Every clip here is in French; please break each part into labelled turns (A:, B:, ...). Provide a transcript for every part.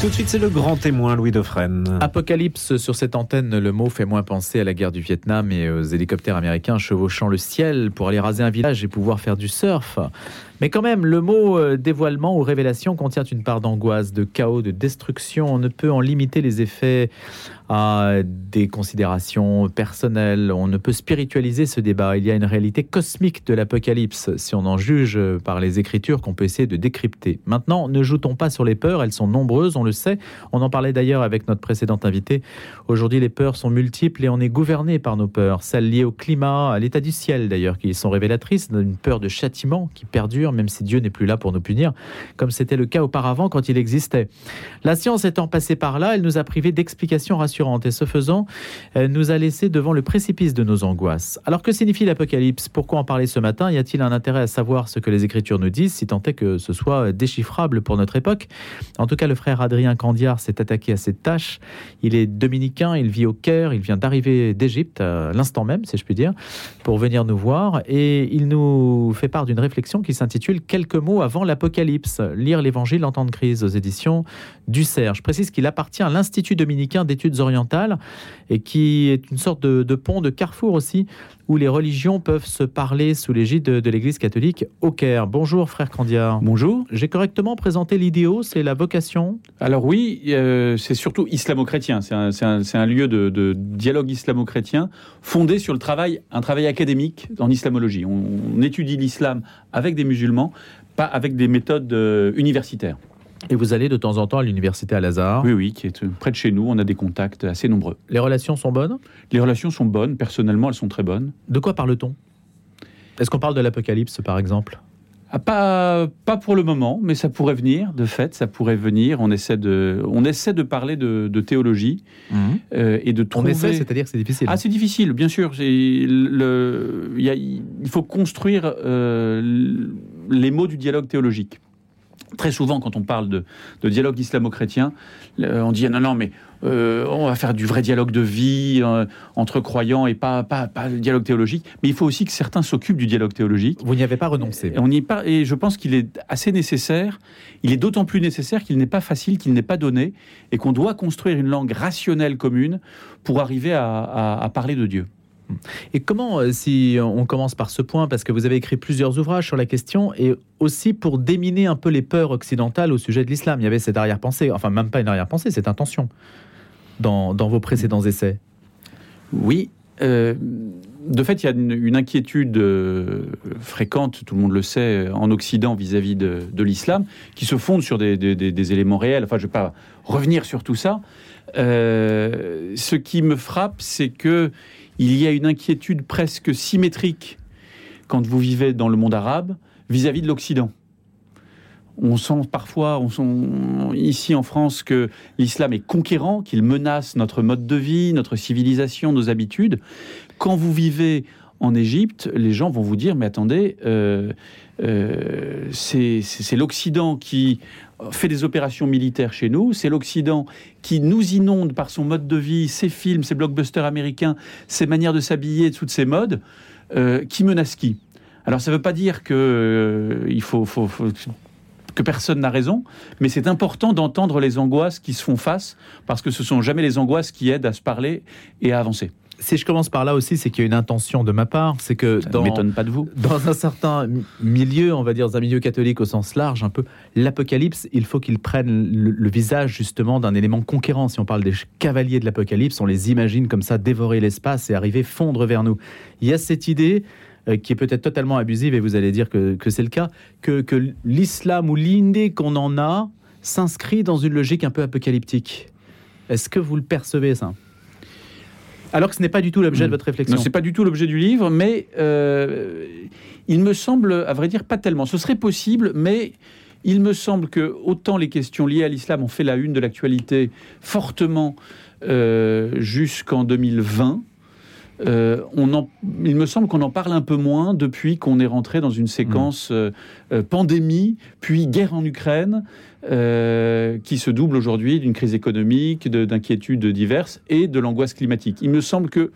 A: Tout de suite, c'est le grand témoin Louis Dauphren.
B: Apocalypse sur cette antenne, le mot fait moins penser à la guerre du Vietnam et aux hélicoptères américains chevauchant le ciel pour aller raser un village et pouvoir faire du surf. Mais quand même, le mot euh, dévoilement ou révélation contient une part d'angoisse, de chaos, de destruction. On ne peut en limiter les effets à des considérations personnelles. On ne peut spiritualiser ce débat. Il y a une réalité cosmique de l'apocalypse, si on en juge par les écritures qu'on peut essayer de décrypter. Maintenant, ne joutons pas sur les peurs. Elles sont nombreuses, on le sait. On en parlait d'ailleurs avec notre précédente invité. Aujourd'hui, les peurs sont multiples et on est gouverné par nos peurs. Celles liées au climat, à l'état du ciel d'ailleurs, qui sont révélatrices d'une peur de châtiment qui perdure même si Dieu n'est plus là pour nous punir, comme c'était le cas auparavant quand il existait. La science étant passée par là, elle nous a privés d'explications rassurantes et ce faisant, elle nous a laissé devant le précipice de nos angoisses. Alors que signifie l'Apocalypse? Pourquoi en parler ce matin? Y a-t-il un intérêt à savoir ce que les Écritures nous disent, si tant est que ce soit déchiffrable pour notre époque? En tout cas, le frère Adrien Candiard s'est attaqué à cette tâche. Il est dominicain, il vit au Caire, il vient d'arriver d'Égypte, l'instant même, si je puis dire, pour venir nous voir. Et il nous fait part d'une réflexion qui s'intitule Quelques mots avant l'Apocalypse, lire l'Évangile en temps de crise aux éditions du Serge. Je précise qu'il appartient à l'Institut dominicain d'études orientales et qui est une sorte de, pont, de carrefour aussi, où les religions peuvent se parler sous l'égide de, l'Église catholique au Caire. Bonjour frère Candia.
C: Bonjour.
B: J'ai correctement présenté l'idéo, c'est la vocation?
C: Alors oui, euh, c'est surtout islamo-chrétien. C'est un, lieu de, de dialogue islamo-chrétien fondé sur le travail, un travail académique en islamologie. On, étudie l'islam avec des musulmans, pas avec des méthodes euh, universitaires.
B: Et vous allez de temps en temps à l'université à Lazare
C: Oui, oui, qui est près de chez nous. On a des contacts assez nombreux.
B: Les relations sont bonnes?
C: Les relations sont bonnes. Personnellement, elles sont très bonnes.
B: De quoi parle-t-on? Est-ce qu'on parle de l'Apocalypse, par exemple?
C: Ah, pas, pas pour le moment, mais ça pourrait venir, de fait, ça pourrait venir. On essaie de, on essaie de parler de, théologie
B: mhm. euh, et de trouver... On essaie, c'est-à-dire que c'est difficile
C: Ah, c'est difficile, bien sûr. Le, il faut construire euh, les mots du dialogue théologique. Très souvent, quand on parle de, dialogue islamo-chrétien, on dit non, non, mais euh, on va faire du vrai dialogue de vie euh, entre croyants et pas, pas, pas le dialogue théologique. Mais il faut aussi que certains s'occupent du dialogue théologique.
B: Vous n'y avez pas renoncé.
C: on y pas, et je pense qu'il est assez nécessaire. Il est d'autant plus nécessaire qu'il n'est pas facile, qu'il n'est pas donné, et qu'on doit construire une langue rationnelle commune pour arriver à parler de Dieu.
B: Et comment, euh, si on commence par ce point, parce que vous avez écrit plusieurs ouvrages sur la question, et aussi pour déminer un peu les peurs occidentales au sujet de l'islam, il y avait cette arrière-pensée, enfin même pas une arrière-pensée, cette intention dans, vos précédents essais.
C: Oui. Euh, de fait, il y a une, inquiétude euh, fréquente, tout le monde le sait, en Occident vis-à-vis de, l'islam, qui se fonde sur des, éléments réels. Enfin, je ne vais pas revenir sur tout ça. ce qui me frappe, c'est que il y a une inquiétude presque symétrique quand vous vivez dans le monde arabe vis-à-vis de l'Occident. On sent parfois, on sent ici en France que l'islam est conquérant, qu'il menace notre mode de vie, notre civilisation, nos habitudes. Quand vous vivez en Égypte, les gens vont vous dire, mais attendez, euh, euh, c'est l'Occident qui fait des opérations militaires chez nous, c'est l'Occident qui nous inonde par son mode de vie, ses films, ses blockbusters américains, ses manières de s'habiller, toutes ces modes, euh, qui menace qui? Alors ça ne veut pas dire que euh, il faut, que personne n'a raison, mais c'est important d'entendre les angoisses qui se font face, parce que ce sont jamais les angoisses qui aident à se parler et à avancer
B: si je commence par là aussi, c'est qu'il y a une intention de ma part, c'est que
C: dans, m'étonne pas de vous.
B: Dans un certain milieu, on va dire, dans un milieu catholique au sens large, un peu, l'Apocalypse, il faut qu'il prenne le, visage justement d'un élément conquérant. Si on parle des cavaliers de l'Apocalypse, on les imagine comme ça dévorer l'espace et arriver fondre vers nous. Il y a cette idée qui est peut-être totalement abusive, et vous allez dire que, c'est le cas, que, que l'islam ou l'idée qu'on en a s'inscrit dans une logique un peu apocalyptique. Est-ce que vous le percevez ça? Alors que ce n'est pas du tout l'objet de hmm. votre réflexion.
C: Non, c'est pas du tout l'objet du livre, mais euh, il me semble, à vrai dire, pas tellement. Ce serait possible, mais il me semble que autant les questions liées à l'islam ont fait la une de l'actualité fortement euh, jusqu'en 2020. Euh, on il me semble qu'on en parle un peu moins depuis qu'on est rentré dans une séquence hmm. pandémie, puis guerre en Ukraine, euh, qui se double aujourd'hui d'une crise économique, d'inquiétudes diverses et de l'angoisse climatique. Il me semble que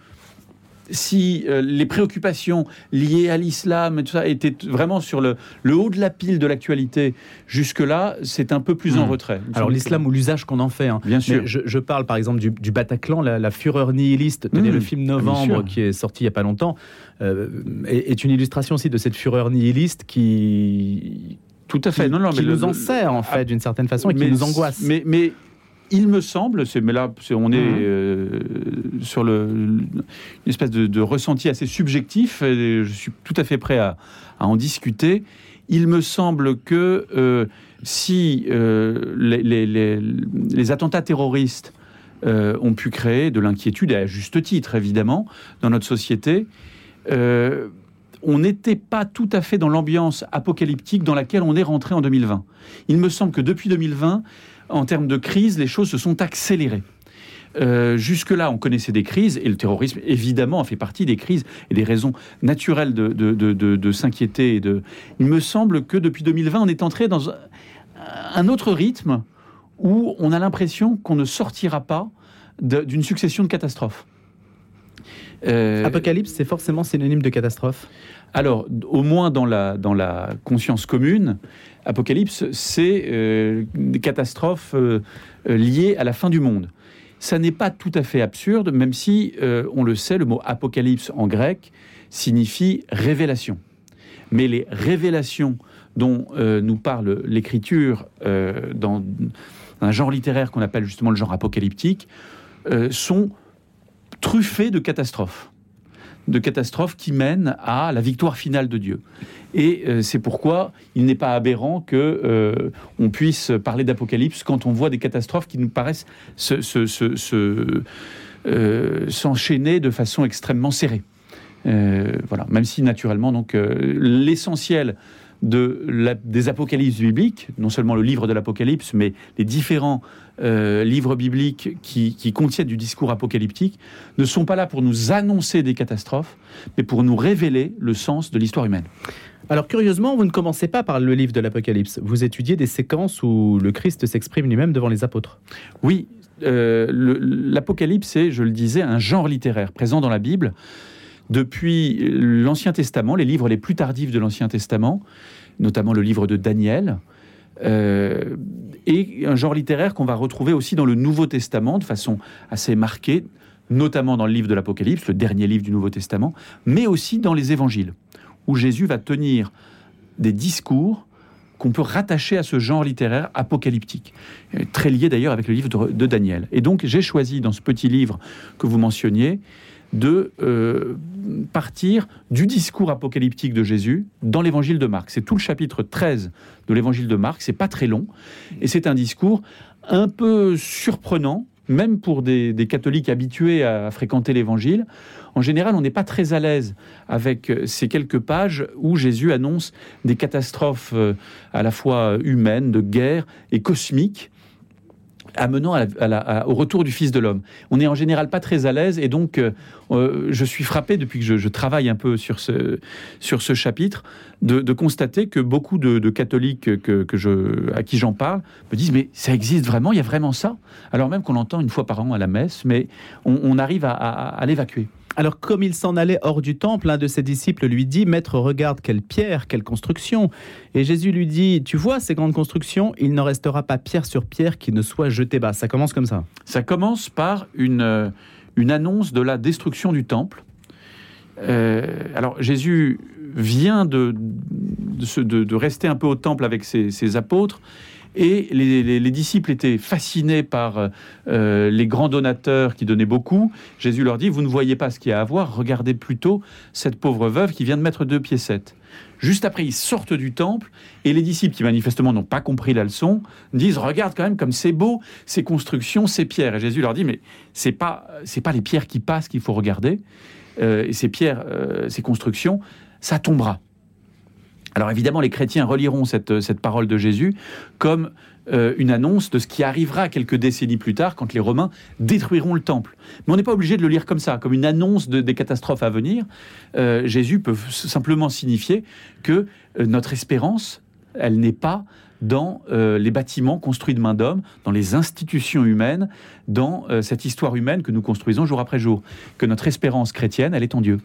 C: si euh, les préoccupations liées à l'islam et tout ça étaient vraiment sur le, le haut de la pile de l'actualité, jusque-là, c'est un peu plus en
B: Hmm.
C: retrait.
B: Alors l'islam ou l'usage qu'on en fait. hein.
C: Bien sûr.
B: Je, je parle par exemple du, du Bataclan, la, la fureur nihiliste. Tenez,
C: Mmh.
B: le film
C: Ah,
B: Novembre qui est sorti il y a pas longtemps euh, est, est une illustration aussi de cette fureur nihiliste qui
C: Tout à fait.
B: qui,
C: Non, non,
B: qui
C: mais le-
B: nous en sert en fait
C: Ah,
B: d'une certaine façon et qui
C: mais-
B: nous angoisse.
C: Mais, mais il me semble, c'est, mais là, on est
B: Mhm.
C: euh, sur le, une espèce de, de ressenti assez subjectif, et je suis tout à fait prêt à, à en discuter. Il me semble que euh, si euh, les, les- les- les attentats terroristes ont pu créer de l'inquiétude, et à juste titre évidemment, dans notre société, on n'était pas tout à fait dans l'ambiance apocalyptique dans laquelle on est rentré en 2020. Il me semble que depuis 2020, en termes de crise, les choses se sont accélérées. Euh, Jusque-là, on connaissait des crises, et le terrorisme, évidemment, a fait partie des crises et des raisons naturelles de, de- de- s'inquiéter. Il me semble que depuis 2020, on est entré dans un- autre rythme où on a l'impression qu'on ne sortira pas d'une succession de catastrophes. Euh,
B: Apocalypse, c'est forcément synonyme de catastrophe.
C: alors, au moins dans la, dans la conscience commune, Apocalypse, c'est euh, des catastrophes euh, euh, liées à la fin du monde. Ça n'est pas tout à fait absurde, même si, euh, on le sait, le mot apocalypse en grec signifie révélation. Mais les révélations dont nous parle l'écriture dans un genre littéraire qu'on appelle justement le genre apocalyptique euh, sont truffées de catastrophes de catastrophes qui mènent à la victoire finale de Dieu. Et euh, c'est pourquoi il n'est pas aberrant que euh, on puisse parler d'apocalypse quand on voit des catastrophes qui nous paraissent se- se- se- se, euh, s'enchaîner de façon extrêmement serrée. Voilà, même si naturellement, donc l'essentiel de la- des apocalypses bibliques, non seulement le livre de l'Apocalypse, mais les différents euh, livres bibliques qui, qui contiennent du discours apocalyptique, ne sont pas là pour nous annoncer des catastrophes, mais pour nous révéler le sens de l'histoire humaine.
B: Alors curieusement, vous ne commencez pas par le livre de l'Apocalypse. Vous étudiez des séquences où le Christ s'exprime lui-même devant les apôtres.
C: Oui, euh, l'Apocalypse est, je le disais, un genre littéraire présent dans la Bible depuis l'Ancien Testament, les livres les plus tardifs de l'Ancien Testament, notamment le livre de Daniel, euh, et un genre littéraire qu'on va retrouver aussi dans le Nouveau Testament de façon assez marquée, notamment dans le livre de l'Apocalypse, le dernier livre du Nouveau Testament, mais aussi dans les évangiles, où Jésus va tenir des discours qu'on peut rattacher à ce genre littéraire apocalyptique, euh, très lié d'ailleurs avec le livre de Daniel. Et donc j'ai choisi dans ce petit livre que vous mentionniez de euh, partir du discours apocalyptique de Jésus dans l'évangile de Marc. C'est tout le chapitre 13 de l'évangile de Marc, c'est pas très long, et c'est un discours un peu surprenant, même pour des, catholiques habitués à fréquenter l'évangile. En général, on n'est pas très à l'aise avec ces quelques pages où Jésus annonce des catastrophes euh, à la fois humaines, de guerre et cosmiques amenant au retour du Fils de l'homme. On n'est en général pas très à l'aise et donc euh, euh, je suis frappé depuis que je, travaille un peu sur ce, sur ce chapitre de, constater que beaucoup de, catholiques que, je, à qui j'en parle me disent mais ça existe vraiment, il y a vraiment ça? Alors même qu'on l'entend une fois par an à la messe, mais on, arrive à l'évacuer.
B: Alors comme il s'en allait hors du temple, un de ses disciples lui dit, Maître, regarde quelle pierre, quelle construction. Et Jésus lui dit, Tu vois ces grandes constructions, il n'en restera pas pierre sur pierre qui ne soit jetée bas. Ça commence comme ça.
C: Ça commence par une, euh, une annonce de la destruction du temple. Euh, alors Jésus vient de, de, rester un peu au temple avec ses apôtres. Et les, les- les disciples étaient fascinés par euh, les grands donateurs qui donnaient beaucoup. Jésus leur dit, vous ne voyez pas ce qu'il y a à voir, regardez plutôt cette pauvre veuve qui vient de mettre deux piécettes. Juste après, ils sortent du temple et les disciples, qui manifestement n'ont pas compris la leçon, disent, regarde quand même comme c'est beau, ces constructions, ces pierres. Et Jésus leur dit, mais c'est pas, c'est pas les pierres qui passent qu'il faut regarder, euh, et ces pierres, euh, ces constructions, ça tombera. Alors évidemment, les chrétiens reliront cette, cette parole de Jésus comme euh, une annonce de ce qui arrivera quelques décennies plus tard quand les Romains détruiront le temple. Mais on n'est pas obligé de le lire comme ça, comme une annonce de- des catastrophes à venir. Euh, Jésus peut simplement signifier que euh, notre espérance, elle n'est pas dans euh, les bâtiments construits de main d'homme, dans les institutions humaines, dans euh, cette histoire humaine que nous construisons jour après jour. Que notre espérance chrétienne, elle est en Dieu.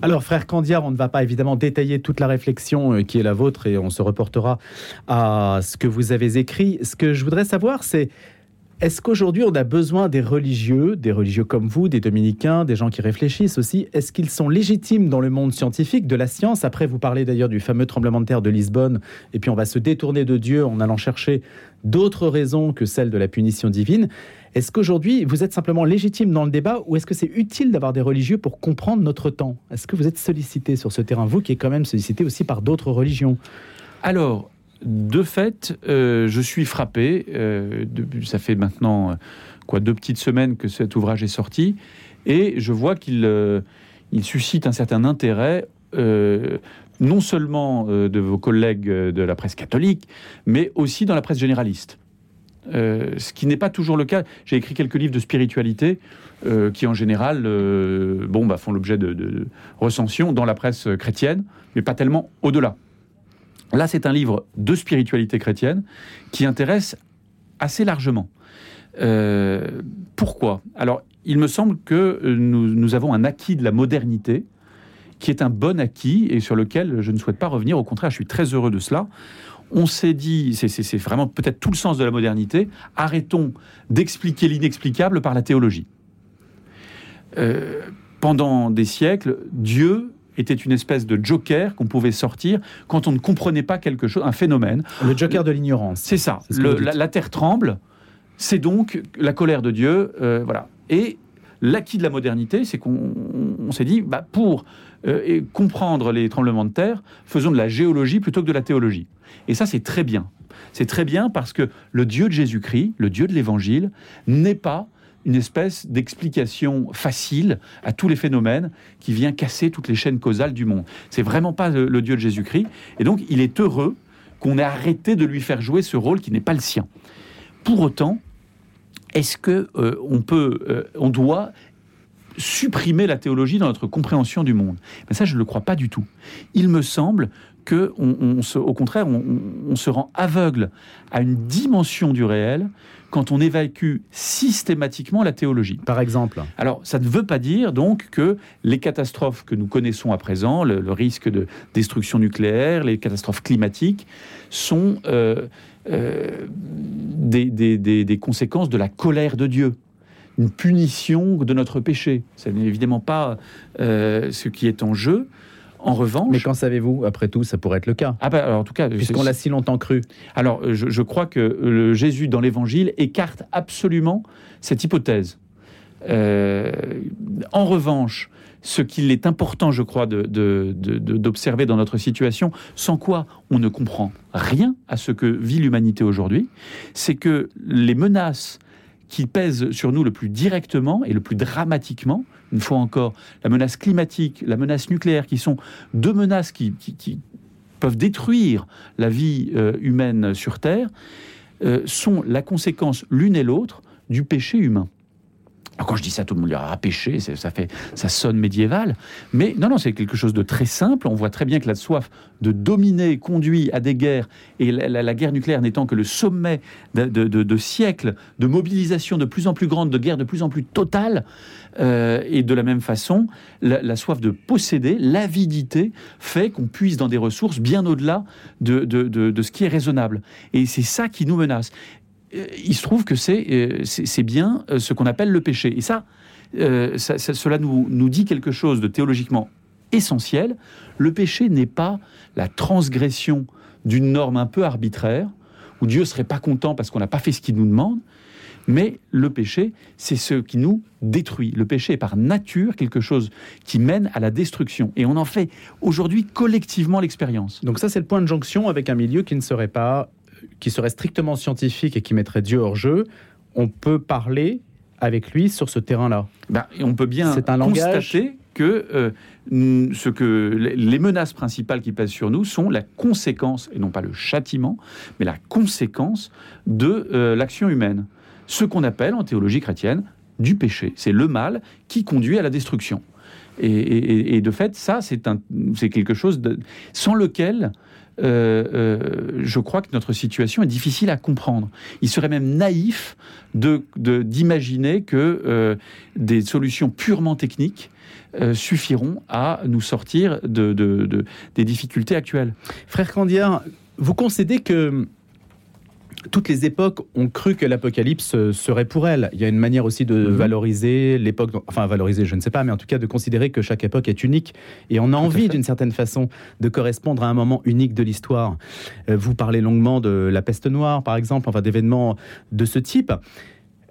B: Alors, frère Candiard, on ne va pas évidemment détailler toute la réflexion euh, qui est la vôtre et on se reportera à ce que vous avez écrit. Ce que je voudrais savoir, c'est est-ce qu'aujourd'hui on a besoin des religieux, des religieux comme vous, des dominicains, des gens qui réfléchissent aussi Est-ce qu'ils sont légitimes dans le monde scientifique, de la science? Après, vous parlez d'ailleurs du fameux tremblement de terre de Lisbonne, et puis on va se détourner de Dieu en allant chercher d'autres raisons que celles de la punition divine. Est-ce qu'aujourd'hui vous êtes simplement légitime dans le débat ou est-ce que c'est utile d'avoir des religieux pour comprendre notre temps? Est-ce que vous êtes sollicité sur ce terrain, vous qui êtes quand même sollicité aussi par d'autres religions?
C: Alors, de fait, euh, je suis frappé. Euh, ça fait maintenant quoi deux petites semaines que cet ouvrage est sorti, et je vois qu'il euh, suscite un certain intérêt. non seulement de vos collègues de la presse catholique, mais aussi dans la presse généraliste. ce qui n'est pas toujours le cas. J'ai écrit quelques livres de spiritualité qui, en général, bon, bah, font l'objet de, de recensions dans la presse chrétienne, mais pas tellement au-delà. Là, c'est un livre de spiritualité chrétienne qui intéresse assez largement. Euh, pourquoi? Alors, il me semble que nous, avons un acquis de la modernité qui est un bon acquis et sur lequel je ne souhaite pas revenir. Au contraire, je suis très heureux de cela. On s'est dit, c'est vraiment peut-être tout le sens de la modernité, arrêtons d'expliquer l'inexplicable par la théologie. Euh, pendant des siècles, Dieu était une espèce de joker qu'on pouvait sortir quand on ne comprenait pas quelque chose, un phénomène.
B: Le joker de l'ignorance.
C: C'est ça. la, terre tremble. C'est donc la colère de Dieu. Euh, voilà. Et l'acquis de la modernité, c'est qu'on s'est dit, bah, pour euh, comprendre les tremblements de terre, faisons de la géologie plutôt que de la théologie. Et ça, c'est très bien. C'est très bien parce que le Dieu de Jésus-Christ, le Dieu de l'Évangile, n'est pas une espèce d'explication facile à tous les phénomènes qui vient casser toutes les chaînes causales du monde. C'est vraiment pas le, Dieu de Jésus-Christ. Et donc, il est heureux qu'on ait arrêté de lui faire jouer ce rôle qui n'est pas le sien. Pour autant, est-ce que euh, on peut, euh, on doit supprimer la théologie dans notre compréhension du monde? Mais ça, je ne le crois pas du tout. Il me semble que, au contraire, on, se rend aveugle à une dimension du réel quand on évacue systématiquement la théologie.
B: Par exemple
C: Alors, ça ne veut pas dire donc que les catastrophes que nous connaissons à présent, le, risque de destruction nucléaire, les catastrophes climatiques, sont euh, euh, des, conséquences de la colère de Dieu une punition de notre péché. Ce n'est évidemment pas euh, ce qui est en jeu. En revanche.
B: Mais qu'en savez-vous Après tout, ça pourrait être le cas.
C: Ah ben, alors, en tout cas,
B: puisqu'on l'a si longtemps cru.
C: Alors, euh, je, crois que le Jésus dans l'Évangile écarte absolument cette hypothèse. Euh, en revanche, ce qu'il est important, je crois, d'observer dans notre situation, sans quoi on ne comprend rien à ce que vit l'humanité aujourd'hui, c'est que les menaces qui pèsent sur nous le plus directement et le plus dramatiquement, une fois encore, la menace climatique, la menace nucléaire, qui sont deux menaces qui, peuvent détruire la vie euh, humaine sur Terre, euh, sont la conséquence l'une et l'autre du péché humain quand je dis ça, tout le monde dira ah, péché, ça fait, ça sonne médiéval. Mais non, non, c'est quelque chose de très simple. On voit très bien que la soif de dominer conduit à des guerres, et la, guerre nucléaire n'étant que le sommet de, siècles de mobilisation de plus en plus grande, de guerre de plus en plus totale. Euh, et de la même façon, la, soif de posséder, l'avidité, fait qu'on puisse dans des ressources bien au-delà de, de, ce qui est raisonnable. Et c'est ça qui nous menace. Euh, il se trouve que c'est euh, bien euh, ce qu'on appelle le péché. Et ça, cela nous, nous dit quelque chose de théologiquement essentiel. Le péché n'est pas la transgression d'une norme un peu arbitraire, où Dieu serait pas content parce qu'on n'a pas fait ce qu'il nous demande, mais le péché, c'est ce qui nous détruit. Le péché est par nature quelque chose qui mène à la destruction. Et on en fait aujourd'hui collectivement l'expérience.
B: Donc ça, c'est le point de jonction avec un milieu qui ne serait pas qui serait strictement scientifique et qui mettrait Dieu hors jeu, on peut parler avec lui sur ce terrain-là.
C: Ben, on peut bien un constater que, euh, ce que les menaces principales qui pèsent sur nous sont la conséquence, et non pas le châtiment, mais la conséquence de euh, l'action humaine. Ce qu'on appelle en théologie chrétienne du péché. C'est le mal qui conduit à la destruction. Et, de fait, ça, c'est quelque chose de, sans lequel euh, euh, je crois que notre situation est difficile à comprendre. Il serait même naïf de, de- d'imaginer que euh, des solutions purement techniques suffiront à nous sortir de, de- de- des difficultés actuelles.
B: Frère Candiard, vous concédez que toutes les époques ont cru que l'Apocalypse euh, serait pour elles. Il y a une manière aussi de
C: Mhm.
B: valoriser l'époque, enfin valoriser, je ne sais pas, mais en tout cas de considérer que chaque époque est unique. Et on a envie d'une certaine façon de correspondre à un moment unique de l'histoire. Euh, Vous parlez longuement de la peste noire, par exemple, enfin d'événements de ce type.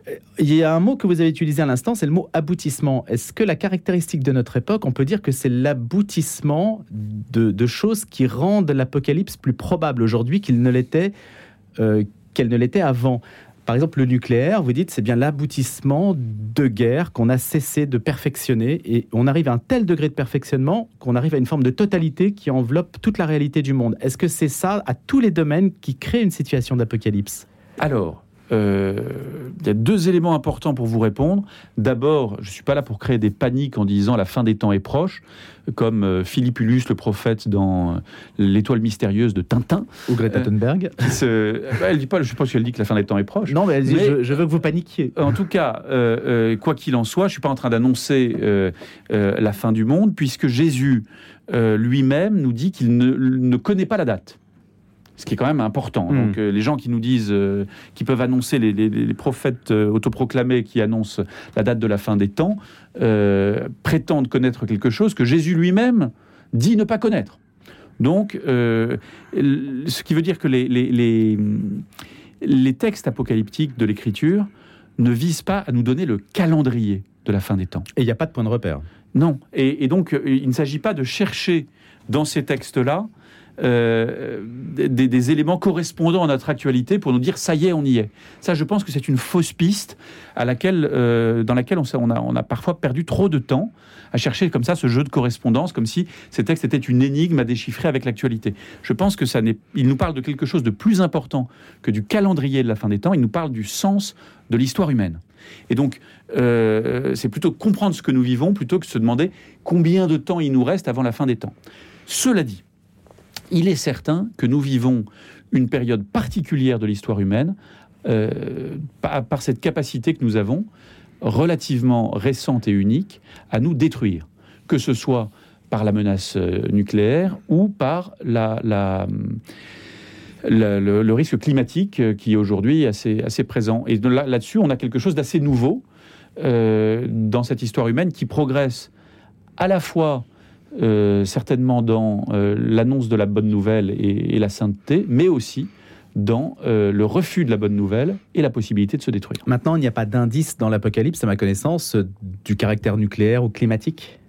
B: Euh, Il y a un mot que vous avez utilisé à l'instant, c'est le mot aboutissement. Est-ce que la caractéristique de notre époque, on peut dire que c'est l'aboutissement de, de choses qui rendent l'apocalypse plus probable aujourd'hui qu'il ne l'était, euh, qu'elle ne l'était avant Par exemple, le nucléaire, vous dites, c'est bien l'aboutissement de guerres qu'on a cessé de perfectionner et on arrive à un tel degré de perfectionnement qu'on arrive à une forme de totalité qui enveloppe toute la réalité du monde. Est-ce que c'est ça, à tous les domaines, qui crée une situation d'apocalypse?
C: Alors, euh, il y a deux éléments importants pour vous répondre. D'abord, je ne suis pas là pour créer des paniques en disant la fin des temps est proche, comme euh, Philippe Ulus, le prophète dans euh, L'étoile mystérieuse de Tintin.
B: ou Greta
C: Euh,
B: Thunberg
C: qui se- Bah, elle dit pas, je suppose qu'elle dit que la fin des temps est proche.
B: Non, mais, elle dit,
C: Mais-
B: je, je veux que vous paniquiez.
C: En tout cas, euh, euh, quoi qu'il en soit, je suis pas en train d'annoncer euh, euh, la fin du monde, puisque Jésus euh, lui-même nous dit qu'il ne, ne connaît pas la date. Ce qui est quand même important.
B: Mm.
C: Donc, euh, les gens qui nous disent, euh, qui peuvent annoncer, les, les- les prophètes euh, autoproclamés qui annoncent la date de la fin des temps, euh, prétendent connaître quelque chose que Jésus lui-même dit ne pas connaître. Donc, ce qui veut dire que les, les- les- les textes apocalyptiques de l'Écriture ne visent pas à nous donner le calendrier de la fin des temps.
B: Et il n'y a pas de point de repère.
C: Non. Et, et donc, il ne s'agit pas de chercher dans ces textes-là euh, des, des éléments correspondant à notre actualité pour nous dire ça y est, on y est. Ça, je pense que c'est une fausse piste à laquelle, euh, dans laquelle on, a, parfois perdu trop de temps à chercher comme ça ce jeu de correspondance, comme si ces textes étaient une énigme à déchiffrer avec l'actualité. Je pense que ça il nous parle de quelque chose de plus important que du calendrier de la fin des temps. Il nous parle du sens de l'histoire humaine. Et donc, euh, c'est plutôt comprendre ce que nous vivons plutôt que se demander combien de temps il nous reste avant la fin des temps. Cela dit, il est certain que nous vivons une période particulière de l'histoire humaine euh, par, cette capacité que nous avons, relativement récente et unique, à nous détruire, que ce soit par la menace euh, nucléaire ou par la- le, risque climatique euh, qui est aujourd'hui assez, assez présent. Et de là- là-dessus, on a quelque chose d'assez nouveau dans cette histoire humaine qui progresse à la fois euh, certainement dans euh, l'annonce de la bonne nouvelle et, et la sainteté, mais aussi dans euh, le refus de la bonne nouvelle et la possibilité de se détruire.
B: Maintenant, il n'y a pas d'indice dans l'Apocalypse, à ma connaissance, du caractère nucléaire ou climatique?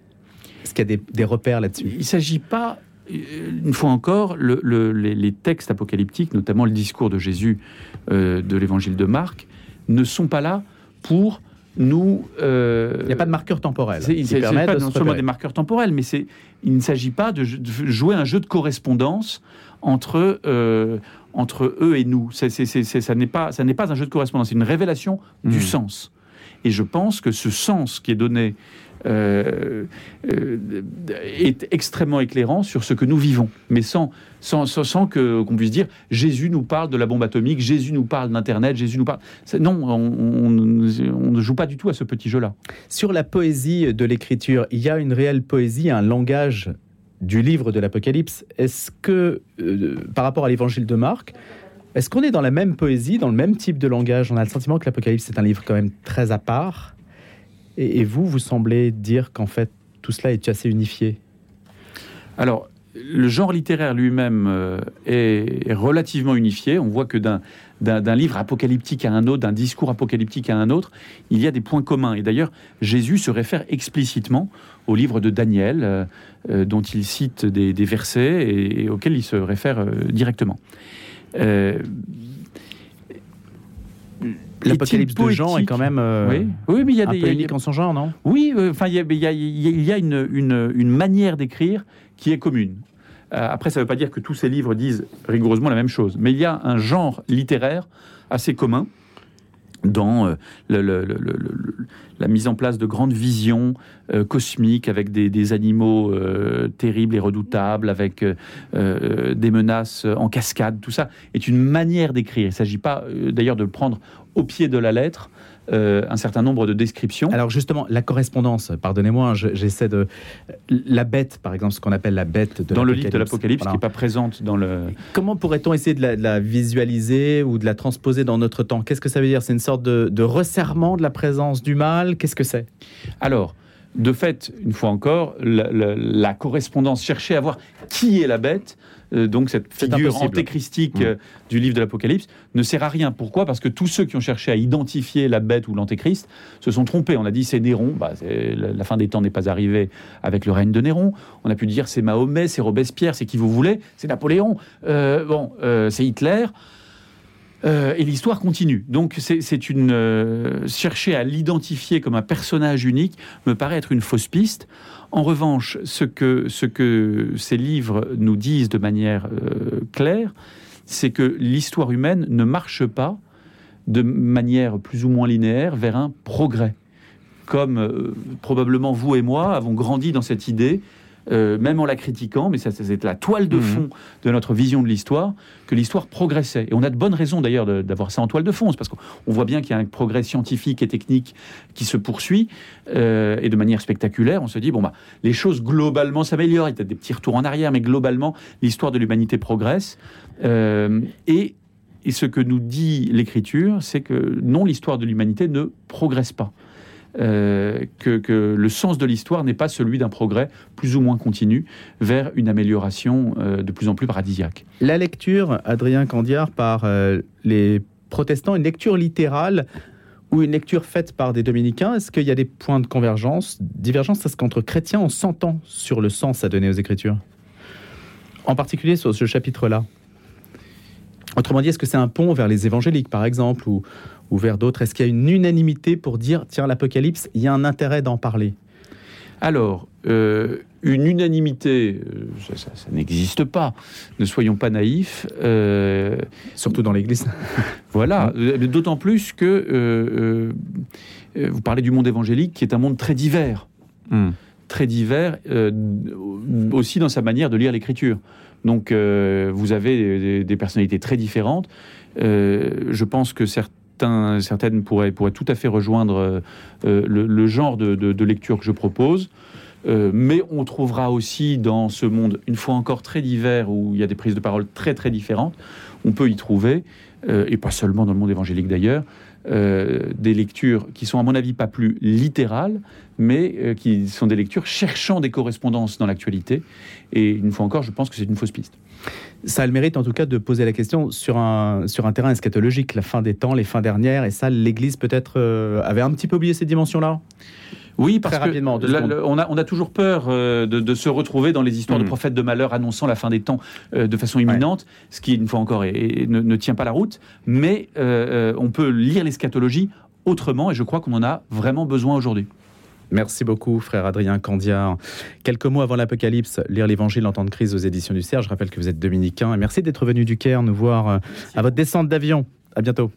B: Est-ce qu'il y a des, des repères là-dessus?
C: Il ne s'agit pas, une fois encore, le- le- les, les textes apocalyptiques, notamment le discours de Jésus de l'évangile de Marc, ne sont pas là pour nous... euh,
B: Il n'y a pas de marqueur temporel
C: c'est
B: permet
C: pas
B: de se
C: non seulement des marqueurs temporels, mais il ne s'agit pas de, de jouer un jeu de correspondance entre, euh, entre eux et nous. C'est- ça, n'est pas, ça n'est pas un jeu de correspondance, c'est une révélation du
B: Mhm.
C: sens. Et je pense que ce sens qui est donné euh, euh, est extrêmement éclairant sur ce que nous vivons, mais sans, sans, sans, que, qu'on puisse dire Jésus nous parle de la bombe atomique, Jésus nous parle d'Internet, Jésus nous parle. Non, on, on- on ne joue pas du tout à ce petit jeu-là.
B: Sur la poésie de l'écriture, il y a une réelle poésie, un langage du livre de l'Apocalypse. Est-ce que, euh, par rapport à l'évangile de Marc, est-ce qu'on est dans la même poésie, dans le même type de langage? On a le sentiment que l'Apocalypse est un livre quand même très à part. Et, vous, vous semblez dire qu'en fait, tout cela est assez unifié.
C: Alors, le genre littéraire lui-même euh, est, relativement unifié. On voit que d'un, livre apocalyptique à un autre, d'un discours apocalyptique à un autre, il y a des points communs. Et d'ailleurs, Jésus se réfère explicitement au livre de Daniel, euh, euh, dont il cite des, versets et, et auxquels il se réfère directement. Euh,
B: L'Apocalypse de Jean est quand même euh,
C: oui, oui, mais il y a des,
B: peu
C: il y a-
B: unique en son genre, non?
C: Oui, euh, enfin, il y a, il y a- il y a- il y a une, une- une manière d'écrire qui est commune. Euh, après, ça ne veut pas dire que tous ces livres disent rigoureusement la même chose, mais il y a un genre littéraire assez commun. Dans euh, la mise en place de grandes visions euh, cosmiques avec des, animaux euh, terribles et redoutables, avec des menaces en cascade, tout ça est une manière d'écrire. Il ne s'agit pas d'ailleurs de prendre au pied de la lettre, euh, un certain nombre de descriptions.
B: Alors justement, la correspondance, pardonnez-moi, je- j'essaie de... La bête, par exemple, ce qu'on appelle la bête de
C: dans le livre de
B: l'Apocalypse.
C: l'Apocalypse,
B: Voilà.
C: qui n'est pas présente dans le...
B: Comment pourrait-on essayer de la, de la visualiser ou de la transposer dans notre temps? Qu'est-ce que ça veut dire? C'est une sorte de, de resserrement de la présence du mal? Qu'est-ce que c'est?
C: Alors, de fait, une fois encore, la, la- la correspondance cherchait à voir qui est la bête. Euh, donc cette figure
B: impossible.
C: antéchristique
B: Mm.
C: euh, du livre de l'Apocalypse ne sert à rien. Pourquoi? Parce que tous ceux qui ont cherché à identifier la bête ou l'antéchrist se sont trompés. On a dit c'est Néron, bah, la, fin des temps n'est pas arrivée avec le règne de Néron. On a pu dire c'est Mahomet, c'est Robespierre, c'est qui vous voulez, c'est Napoléon, Euh, bon, c'est Hitler. Euh, et l'histoire continue. Donc c'est euh, chercher à l'identifier comme un personnage unique me paraît être une fausse piste. En revanche, ce que ce que ces livres nous disent de manière euh, claire, c'est que l'histoire humaine ne marche pas de manière plus ou moins linéaire vers un progrès. Comme probablement vous et moi avons grandi dans cette idée, euh, même en la critiquant, mais ça c'est la toile de
B: Mhm.
C: fond de notre vision de l'histoire, que l'histoire progressait. Et on a de bonnes raisons d'ailleurs d'avoir ça en toile de fond, C'est parce qu'on on voit bien qu'il y a un progrès scientifique et technique qui se poursuit, euh, et de manière spectaculaire. On se dit, bon, bah, les choses globalement s'améliorent, il y a des petits retours en arrière, mais globalement, l'histoire de l'humanité progresse. Euh, et, et ce que nous dit l'écriture, c'est que non, l'histoire de l'humanité ne progresse pas. Euh, que, le sens de l'histoire n'est pas celui d'un progrès plus ou moins continu vers une amélioration euh, de plus en plus paradisiaque.
B: La lecture, Adrien Candiard, par euh, les protestants, une lecture littérale ou une lecture faite par des dominicains, est-ce qu'il y a des points de convergence, divergence Est-ce qu'entre chrétiens, on s'entend sur le sens à donner aux Écritures? En particulier sur ce chapitre-là Autrement dit, est-ce que c'est un pont vers les évangéliques, par exemple, ou, ou vers d'autres Est-ce qu'il y a une unanimité pour dire, tiens, l'Apocalypse, il y a un intérêt d'en parler?
C: Alors, euh, une unanimité, euh, ça, ça- ça n'existe pas. Ne soyons pas naïfs. Euh,
B: Surtout dans l'Église.
C: Voilà, d'autant plus que euh, euh, euh, vous parlez du monde évangélique qui est un monde très divers, très divers euh, aussi dans sa manière de lire l'écriture. Donc euh, vous avez des, des personnalités très différentes. Euh, je pense que certains, certaines pourraient, tout à fait rejoindre euh, euh, le, genre de, lecture que je propose. Euh, mais on trouvera aussi dans ce monde, une fois encore très divers, où il y a des prises de parole très très différentes, on peut y trouver, et pas seulement dans le monde évangélique d'ailleurs, euh, des lectures qui sont à mon avis pas plus littérales, mais euh, qui sont des lectures cherchant des correspondances dans l'actualité. Et une fois encore, je pense que c'est une fausse piste.
B: Ça a le mérite en tout cas de poser la question sur un, sur un terrain eschatologique, la fin des temps, les fins dernières, et ça, l'Église peut-être euh, avait un petit peu oublié ces dimensions-là?
C: Oui, parce
B: Très
C: que le- on, a, on a toujours peur euh, de, de se retrouver dans les histoires de prophètes de malheur annonçant la fin des temps euh, de façon imminente, ce qui, une fois encore, est- est- ne, ne tient pas la route. Mais euh, euh, on peut lire l'eschatologie autrement, et je crois qu'on en a vraiment besoin aujourd'hui.
B: Merci beaucoup, frère Adrien Candiard. Quelques mots avant l'Apocalypse, lire l'Évangile en temps de crise aux éditions du Cerf. Je rappelle que vous êtes dominicain. Et merci d'être venu du Caire nous voir euh, à votre descente d'avion. À bientôt.